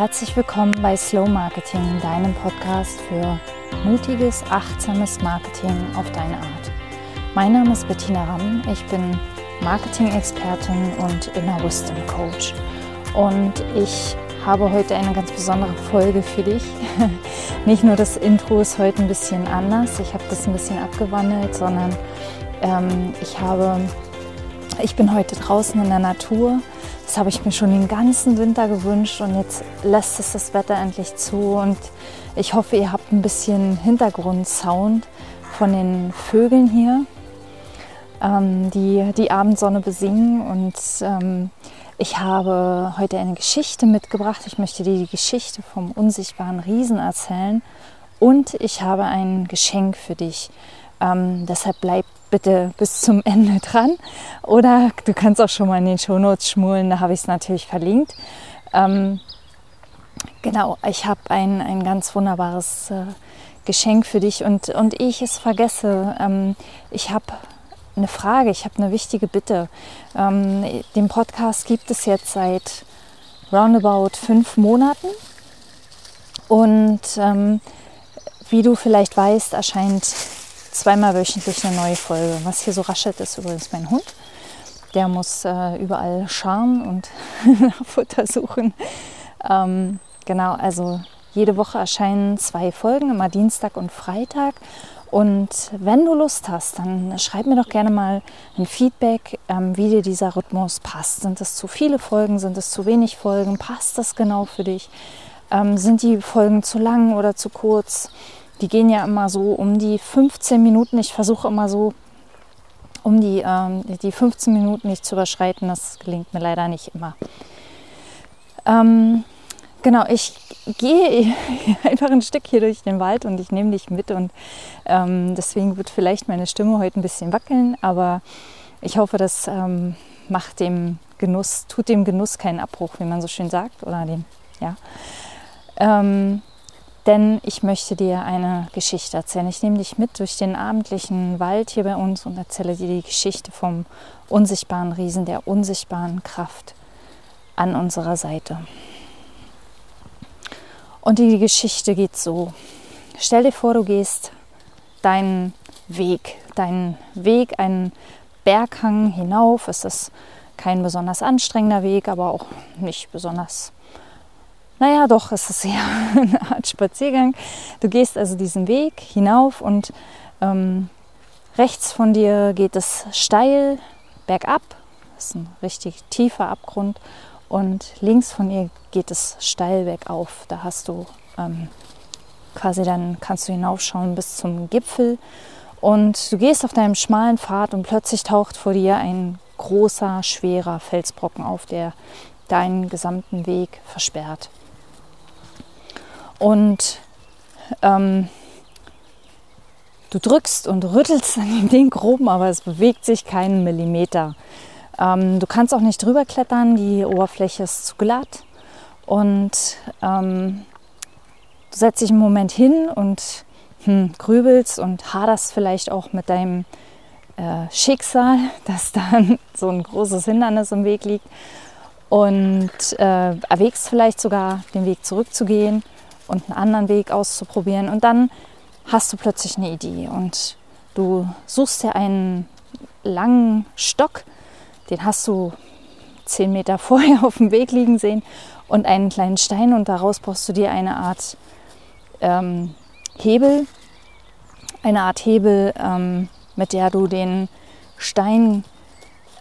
herzlich willkommen bei Slow Marketing, deinem Podcast für mutiges, achtsames Marketing auf deine Art. Mein Name ist Bettina Ramm, ich bin Marketing-Expertin und Inner Wisdom Coach. Und ich habe heute eine ganz besondere Folge für dich. Nicht nur das Intro ist heute ein bisschen anders, ich habe das ein bisschen abgewandelt, sondern ähm, ich habe, ich bin heute draußen in der Natur das habe ich mir schon den ganzen Winter gewünscht und jetzt lässt es das Wetter endlich zu und ich hoffe, ihr habt ein bisschen Hintergrundsound von den Vögeln hier, ähm, die die Abendsonne besingen und ähm, ich habe heute eine Geschichte mitgebracht. Ich möchte dir die Geschichte vom unsichtbaren Riesen erzählen und ich habe ein Geschenk für dich. Ähm, deshalb bleib bitte bis zum Ende dran. Oder du kannst auch schon mal in den Shownotes schmulen, da habe ich es natürlich verlinkt. Ähm, genau, ich habe ein, ein ganz wunderbares äh, Geschenk für dich und, und ich es vergesse. Ähm, ich habe eine Frage, ich habe eine wichtige Bitte. Ähm, den Podcast gibt es jetzt seit roundabout fünf Monaten. Und ähm, wie du vielleicht weißt, erscheint zweimal wöchentlich eine neue Folge. Was hier so raschelt, ist übrigens mein Hund. Der muss äh, überall Charme und Futter suchen. Ähm, genau, also jede Woche erscheinen zwei Folgen, immer Dienstag und Freitag. Und wenn du Lust hast, dann schreib mir doch gerne mal ein Feedback, ähm, wie dir dieser Rhythmus passt. Sind es zu viele Folgen? Sind es zu wenig Folgen? Passt das genau für dich? Ähm, sind die Folgen zu lang oder zu kurz? Die gehen ja immer so um die 15 Minuten. Ich versuche immer so um die, ähm, die 15 Minuten nicht zu überschreiten. Das gelingt mir leider nicht immer. Ähm, genau, ich gehe einfach ein Stück hier durch den Wald und ich nehme dich mit und ähm, deswegen wird vielleicht meine Stimme heute ein bisschen wackeln, aber ich hoffe, das ähm, macht dem Genuss, tut dem Genuss keinen Abbruch, wie man so schön sagt, oder den, ja. Ähm, denn ich möchte dir eine Geschichte erzählen. Ich nehme dich mit durch den abendlichen Wald hier bei uns und erzähle dir die Geschichte vom unsichtbaren Riesen, der unsichtbaren Kraft an unserer Seite. Und die Geschichte geht so. Stell dir vor, du gehst deinen Weg, deinen Weg, einen Berghang hinauf. Es ist kein besonders anstrengender Weg, aber auch nicht besonders naja, doch, es ist eher eine Art Spaziergang. Du gehst also diesen Weg hinauf und ähm, rechts von dir geht es steil bergab. Das ist ein richtig tiefer Abgrund. Und links von ihr geht es steil bergauf. Da hast du ähm, quasi dann kannst du hinaufschauen bis zum Gipfel. Und du gehst auf deinem schmalen Pfad und plötzlich taucht vor dir ein großer, schwerer Felsbrocken auf, der deinen gesamten Weg versperrt. Und ähm, du drückst und rüttelst an dem Ding grob, aber es bewegt sich keinen Millimeter. Ähm, du kannst auch nicht drüber klettern, die Oberfläche ist zu glatt. Und ähm, du setzt dich einen Moment hin und hm, grübelst und haderst vielleicht auch mit deinem äh, Schicksal, dass dann so ein großes Hindernis im Weg liegt. Und äh, erwägst vielleicht sogar den Weg zurückzugehen und einen anderen Weg auszuprobieren. Und dann hast du plötzlich eine Idee und du suchst dir einen langen Stock, den hast du zehn Meter vorher auf dem Weg liegen sehen und einen kleinen Stein und daraus brauchst du dir eine Art ähm, Hebel, eine Art Hebel, ähm, mit der du den Stein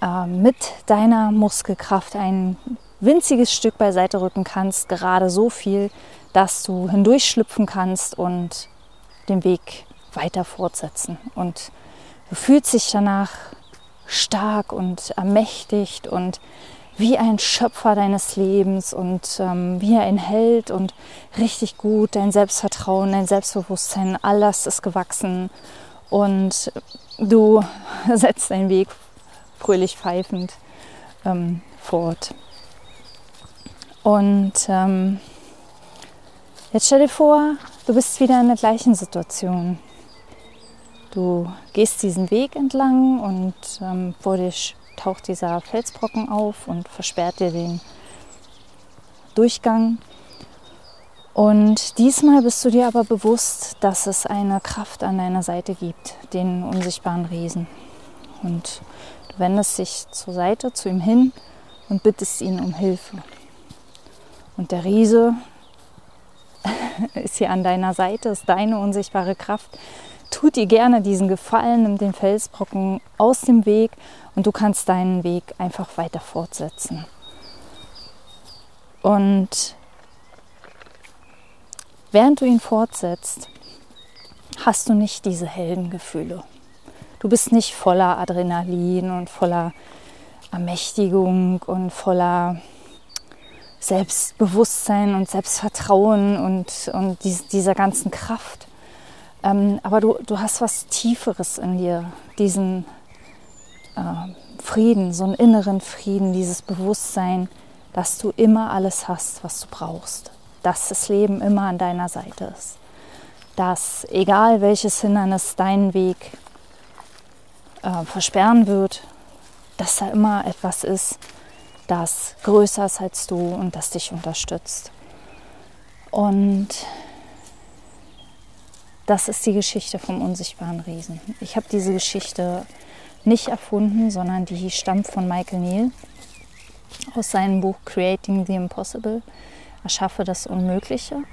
äh, mit deiner Muskelkraft ein winziges Stück beiseite rücken kannst, gerade so viel, dass du hindurchschlüpfen kannst und den Weg weiter fortsetzen. Und du fühlst dich danach stark und ermächtigt und wie ein Schöpfer deines Lebens und ähm, wie ein Held und richtig gut. Dein Selbstvertrauen, dein Selbstbewusstsein, alles ist gewachsen und du setzt deinen Weg fröhlich pfeifend ähm, fort. Und ähm, Jetzt stell dir vor, du bist wieder in der gleichen Situation. Du gehst diesen Weg entlang und ähm, vor dir taucht dieser Felsbrocken auf und versperrt dir den Durchgang. Und diesmal bist du dir aber bewusst, dass es eine Kraft an deiner Seite gibt, den unsichtbaren Riesen. Und du wendest dich zur Seite, zu ihm hin und bittest ihn um Hilfe. Und der Riese ist hier an deiner Seite, ist deine unsichtbare Kraft. Tut dir gerne diesen Gefallen, nimm den Felsbrocken aus dem Weg und du kannst deinen Weg einfach weiter fortsetzen. Und während du ihn fortsetzt, hast du nicht diese Heldengefühle. Du bist nicht voller Adrenalin und voller Ermächtigung und voller Selbstbewusstsein und Selbstvertrauen und, und dieser ganzen Kraft. Ähm, aber du, du hast was Tieferes in dir, diesen äh, Frieden, so einen inneren Frieden, dieses Bewusstsein, dass du immer alles hast, was du brauchst. Dass das Leben immer an deiner Seite ist. Dass egal welches Hindernis deinen Weg äh, versperren wird, dass da immer etwas ist, das größer ist als du und das dich unterstützt. Und das ist die Geschichte vom unsichtbaren Riesen. Ich habe diese Geschichte nicht erfunden, sondern die stammt von Michael Neal aus seinem Buch Creating the Impossible, Erschaffe das Unmögliche.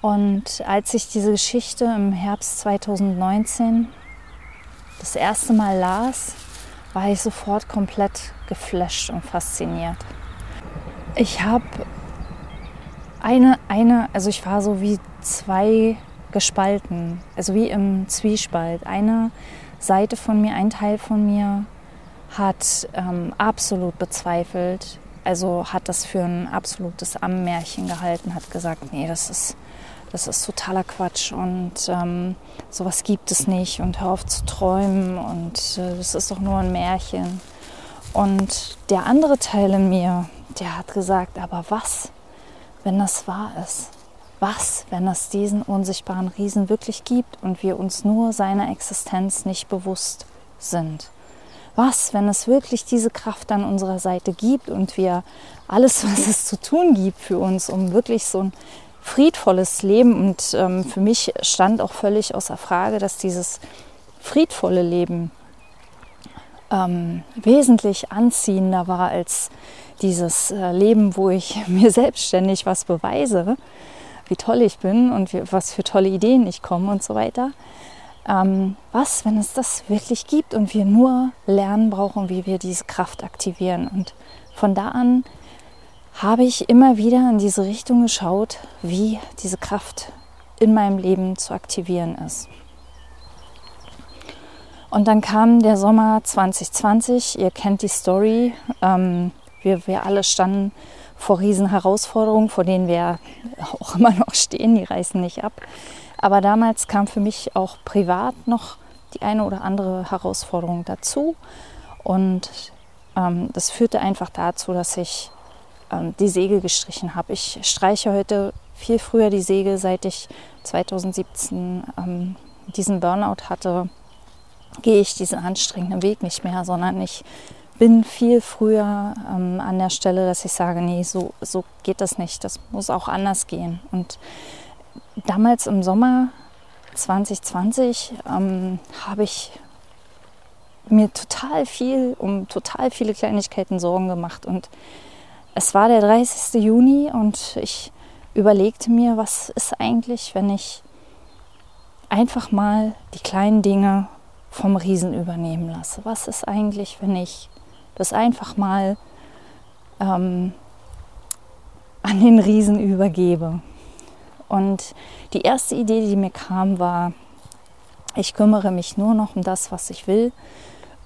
Und als ich diese Geschichte im Herbst 2019 das erste Mal las, war ich sofort komplett geflasht und fasziniert. Ich habe eine, eine, also ich war so wie zwei gespalten, also wie im Zwiespalt. Eine Seite von mir, ein Teil von mir hat ähm, absolut bezweifelt, also hat das für ein absolutes Ammärchen gehalten, hat gesagt, nee, das ist das ist totaler Quatsch und ähm, sowas gibt es nicht und hör auf zu träumen und äh, das ist doch nur ein Märchen. Und der andere Teil in mir, der hat gesagt, aber was, wenn das wahr ist? Was, wenn es diesen unsichtbaren Riesen wirklich gibt und wir uns nur seiner Existenz nicht bewusst sind? Was, wenn es wirklich diese Kraft an unserer Seite gibt und wir alles, was es zu tun gibt für uns, um wirklich so ein friedvolles Leben. Und ähm, für mich stand auch völlig außer Frage, dass dieses friedvolle Leben ähm, wesentlich anziehender war als dieses äh, Leben, wo ich mir selbstständig was beweise, wie toll ich bin und wie, was für tolle Ideen ich komme und so weiter. Ähm, was, wenn es das wirklich gibt und wir nur lernen brauchen, wie wir diese Kraft aktivieren. Und von da an habe ich immer wieder in diese Richtung geschaut, wie diese Kraft in meinem Leben zu aktivieren ist. Und dann kam der Sommer 2020, ihr kennt die Story. Ähm, wir, wir alle standen vor riesen Herausforderungen, vor denen wir auch immer noch stehen, die reißen nicht ab. Aber damals kam für mich auch privat noch die eine oder andere Herausforderung dazu. Und ähm, das führte einfach dazu, dass ich ähm, die Säge gestrichen habe. Ich streiche heute viel früher die Säge, seit ich 2017 ähm, diesen Burnout hatte, gehe ich diesen anstrengenden Weg nicht mehr, sondern ich bin viel früher ähm, an der Stelle, dass ich sage, nee, so, so geht das nicht, das muss auch anders gehen. Und damals im Sommer 2020 ähm, habe ich mir total viel um total viele Kleinigkeiten Sorgen gemacht und es war der 30. Juni und ich überlegte mir, was ist eigentlich, wenn ich einfach mal die kleinen Dinge vom Riesen übernehmen lasse. Was ist eigentlich, wenn ich das einfach mal ähm, an den Riesen übergebe? Und die erste Idee, die mir kam, war, ich kümmere mich nur noch um das, was ich will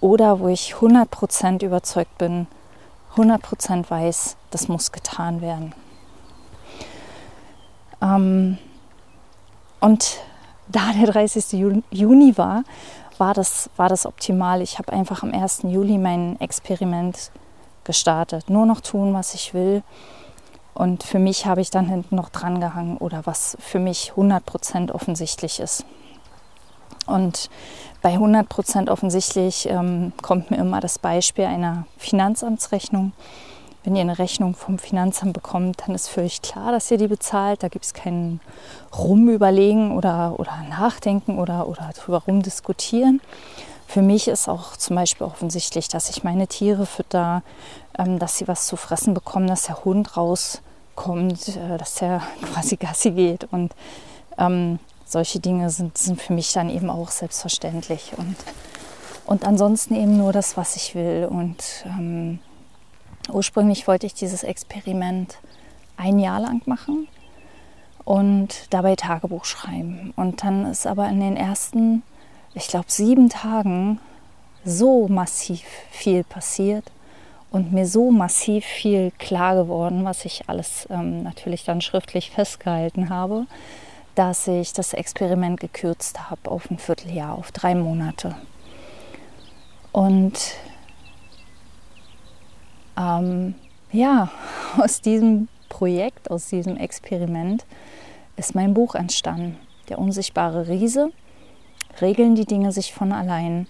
oder wo ich 100% überzeugt bin, 100% weiß, das muss getan werden. Ähm, und da der 30. Juni war, war das, war das optimal. Ich habe einfach am 1. Juli mein Experiment gestartet. Nur noch tun, was ich will. Und für mich habe ich dann hinten noch dran gehangen oder was für mich 100% offensichtlich ist. Und bei 100 Prozent offensichtlich ähm, kommt mir immer das Beispiel einer Finanzamtsrechnung. wenn ihr eine Rechnung vom Finanzamt bekommt, dann ist völlig klar, dass ihr die bezahlt. Da gibt es kein Rumüberlegen oder, oder Nachdenken oder, oder drüber rumdiskutieren. Für mich ist auch zum Beispiel offensichtlich, dass ich meine Tiere fütter, ähm, dass sie was zu fressen bekommen, dass der Hund rauskommt, äh, dass der quasi Gassi geht. Und ähm, solche Dinge sind, sind für mich dann eben auch selbstverständlich. Und, und ansonsten eben nur das, was ich will. Und ähm, Ursprünglich wollte ich dieses Experiment ein Jahr lang machen und dabei Tagebuch schreiben. Und dann ist aber in den ersten, ich glaube, sieben Tagen so massiv viel passiert und mir so massiv viel klar geworden, was ich alles ähm, natürlich dann schriftlich festgehalten habe, dass ich das Experiment gekürzt habe auf ein Vierteljahr, auf drei Monate. Und ähm, ja, aus diesem Projekt, aus diesem Experiment ist mein Buch entstanden. Der unsichtbare Riese. Regeln die Dinge sich von allein.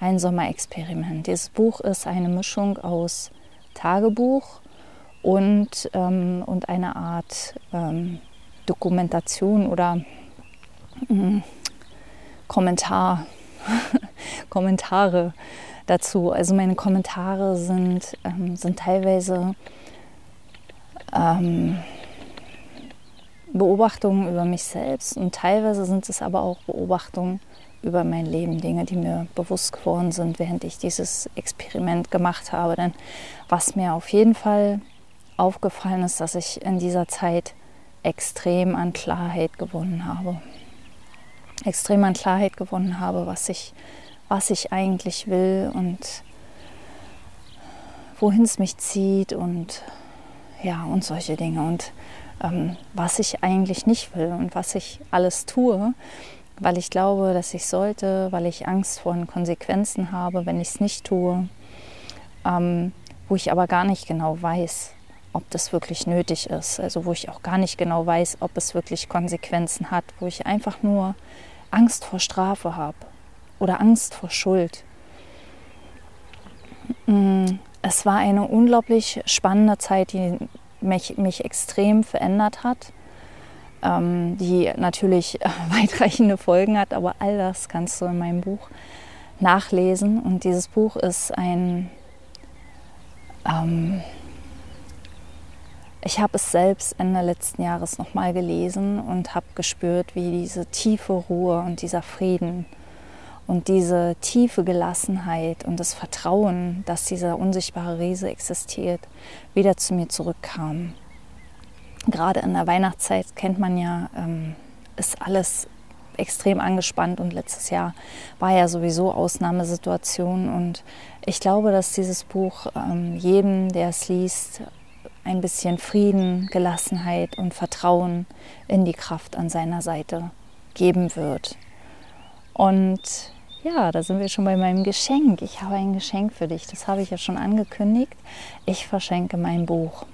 Ein Sommerexperiment. Dieses Buch ist eine Mischung aus Tagebuch und, ähm, und eine Art ähm, Dokumentation oder äh, Kommentar, Kommentare dazu. Also meine Kommentare sind, ähm, sind teilweise ähm, Beobachtungen über mich selbst und teilweise sind es aber auch Beobachtungen über mein Leben, Dinge, die mir bewusst geworden sind, während ich dieses Experiment gemacht habe. Denn was mir auf jeden Fall aufgefallen ist, dass ich in dieser Zeit extrem an Klarheit gewonnen habe. Extrem an Klarheit gewonnen habe, was ich was ich eigentlich will und wohin es mich zieht und ja, und solche Dinge und ähm, was ich eigentlich nicht will und was ich alles tue, weil ich glaube, dass ich sollte, weil ich Angst vor Konsequenzen habe, wenn ich es nicht tue, ähm, wo ich aber gar nicht genau weiß, ob das wirklich nötig ist, also wo ich auch gar nicht genau weiß, ob es wirklich Konsequenzen hat, wo ich einfach nur Angst vor Strafe habe oder Angst vor Schuld. Mm, es war eine unglaublich spannende Zeit, die mich, mich extrem verändert hat, ähm, die natürlich weitreichende Folgen hat, aber all das kannst du in meinem Buch nachlesen. Und dieses Buch ist ein... Ähm, ich habe es selbst Ende letzten Jahres nochmal gelesen und habe gespürt, wie diese tiefe Ruhe und dieser Frieden und diese tiefe Gelassenheit und das Vertrauen, dass dieser unsichtbare Riese existiert, wieder zu mir zurückkam. Gerade in der Weihnachtszeit kennt man ja, ähm, ist alles extrem angespannt und letztes Jahr war ja sowieso Ausnahmesituation und ich glaube, dass dieses Buch ähm, jedem, der es liest, ein bisschen Frieden, Gelassenheit und Vertrauen in die Kraft an seiner Seite geben wird. Und ja, da sind wir schon bei meinem Geschenk. Ich habe ein Geschenk für dich. Das habe ich ja schon angekündigt. Ich verschenke mein Buch.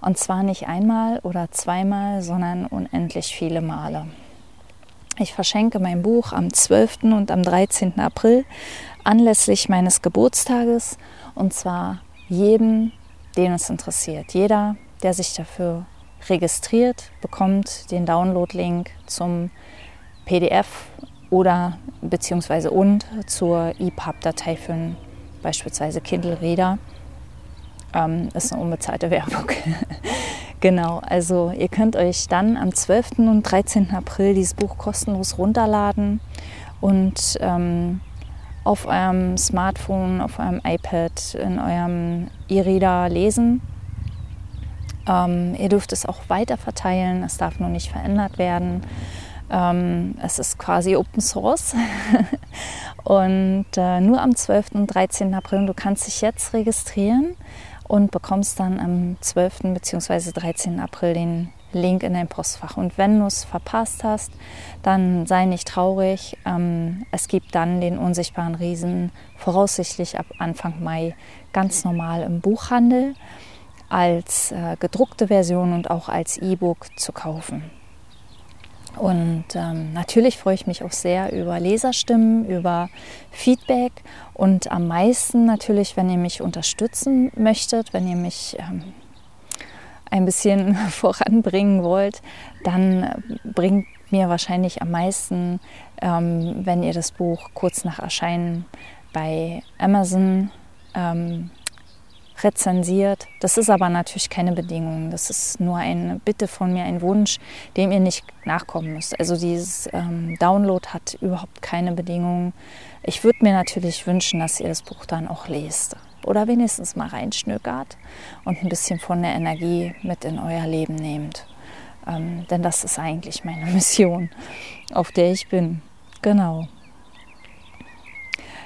Und zwar nicht einmal oder zweimal, sondern unendlich viele Male. Ich verschenke mein Buch am 12. und am 13. April anlässlich meines Geburtstages. Und zwar jedem, den es interessiert. Jeder, der sich dafür registriert, bekommt den Download-Link zum PDF oder beziehungsweise und zur EPUB-Datei für ein, beispielsweise Kindle Reader. Ähm, ist eine unbezahlte Werbung. genau, also ihr könnt euch dann am 12. und 13. April dieses Buch kostenlos runterladen und ähm, auf eurem Smartphone, auf eurem iPad, in eurem E-Reader lesen. Ähm, ihr dürft es auch weiter verteilen, es darf nur nicht verändert werden. Ähm, es ist quasi Open Source und äh, nur am 12. und 13. April. Du kannst dich jetzt registrieren und bekommst dann am 12. bzw. 13. April den Link in dein Postfach. Und wenn du es verpasst hast, dann sei nicht traurig. Ähm, es gibt dann den unsichtbaren Riesen voraussichtlich ab Anfang Mai ganz normal im Buchhandel als äh, gedruckte Version und auch als E-Book zu kaufen. Und ähm, natürlich freue ich mich auch sehr über Leserstimmen, über Feedback und am meisten natürlich, wenn ihr mich unterstützen möchtet, wenn ihr mich ähm, ein bisschen voranbringen wollt, dann bringt mir wahrscheinlich am meisten, ähm, wenn ihr das Buch kurz nach Erscheinen bei Amazon ähm, rezensiert. Das ist aber natürlich keine Bedingung. Das ist nur eine Bitte von mir, ein Wunsch, dem ihr nicht nachkommen müsst. Also dieses ähm, Download hat überhaupt keine Bedingungen. Ich würde mir natürlich wünschen, dass ihr das Buch dann auch lest oder wenigstens mal reinschnökert und ein bisschen von der Energie mit in euer Leben nehmt. Ähm, denn das ist eigentlich meine Mission, auf der ich bin. Genau.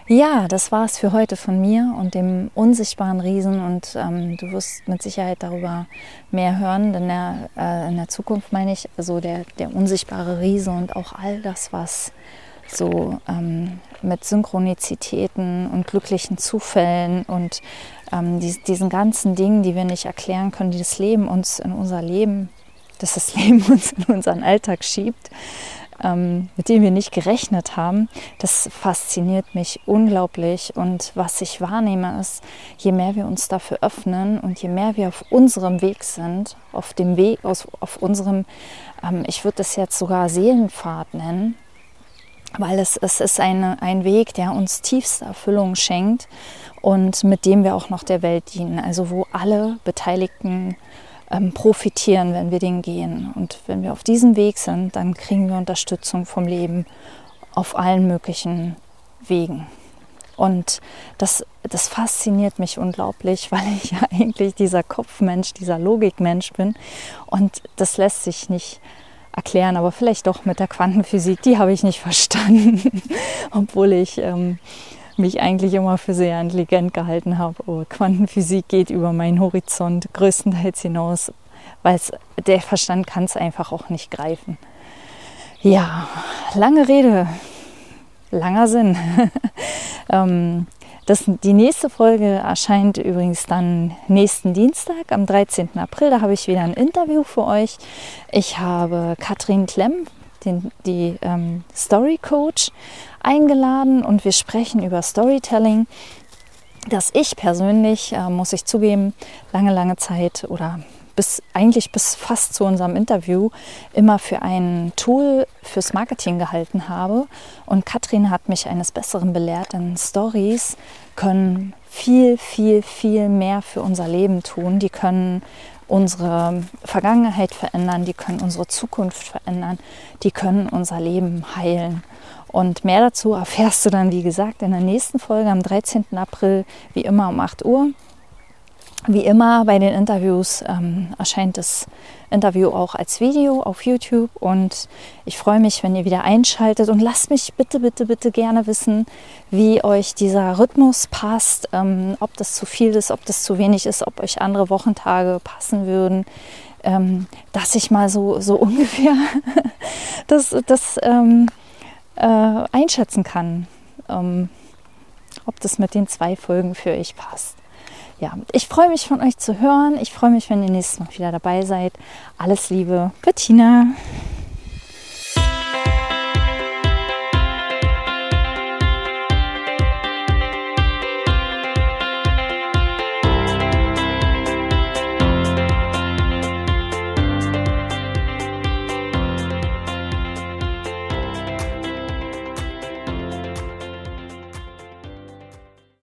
Ja, das war es für heute von mir und dem unsichtbaren Riesen. Und ähm, du wirst mit Sicherheit darüber mehr hören, denn der, äh, in der Zukunft meine ich, also der, der unsichtbare Riese und auch all das, was so ähm, mit Synchronizitäten und glücklichen Zufällen und ähm, die, diesen ganzen Dingen, die wir nicht erklären können, die das Leben uns in unser Leben, dass das Leben uns in unseren Alltag schiebt, ähm, mit denen wir nicht gerechnet haben, das fasziniert mich unglaublich. Und was ich wahrnehme, ist, je mehr wir uns dafür öffnen und je mehr wir auf unserem Weg sind, auf dem Weg, auf, auf unserem, ähm, ich würde das jetzt sogar Seelenpfad nennen, weil es, es ist eine, ein Weg, der uns tiefste Erfüllung schenkt und mit dem wir auch noch der Welt dienen. Also wo alle Beteiligten ähm, profitieren, wenn wir den gehen. Und wenn wir auf diesem Weg sind, dann kriegen wir Unterstützung vom Leben auf allen möglichen Wegen. Und das, das fasziniert mich unglaublich, weil ich ja eigentlich dieser Kopfmensch, dieser Logikmensch bin. Und das lässt sich nicht erklären, aber vielleicht doch mit der Quantenphysik. Die habe ich nicht verstanden, obwohl ich ähm, mich eigentlich immer für sehr intelligent gehalten habe. Aber Quantenphysik geht über meinen Horizont größtenteils hinaus, weil der Verstand kann es einfach auch nicht greifen. Ja, lange Rede, langer Sinn. ähm, das, die nächste Folge erscheint übrigens dann nächsten Dienstag, am 13. April. Da habe ich wieder ein Interview für euch. Ich habe Katrin Klemm, den, die ähm, Story Coach, eingeladen und wir sprechen über Storytelling, das ich persönlich, äh, muss ich zugeben, lange, lange Zeit oder bis eigentlich bis fast zu unserem Interview immer für ein Tool fürs Marketing gehalten habe. Und Katrin hat mich eines Besseren belehrt, denn Stories können viel, viel, viel mehr für unser Leben tun. Die können unsere Vergangenheit verändern, die können unsere Zukunft verändern, die können unser Leben heilen. Und mehr dazu erfährst du dann, wie gesagt, in der nächsten Folge am 13. April, wie immer um 8 Uhr. Wie immer bei den Interviews ähm, erscheint das Interview auch als Video auf YouTube und ich freue mich, wenn ihr wieder einschaltet und lasst mich bitte, bitte, bitte gerne wissen, wie euch dieser Rhythmus passt, ähm, ob das zu viel ist, ob das zu wenig ist, ob euch andere Wochentage passen würden, ähm, dass ich mal so, so ungefähr das, das ähm, äh, einschätzen kann, ähm, ob das mit den zwei Folgen für euch passt. Ja, ich freue mich von euch zu hören. Ich freue mich, wenn ihr nächstes Mal wieder dabei seid. Alles Liebe, Bettina.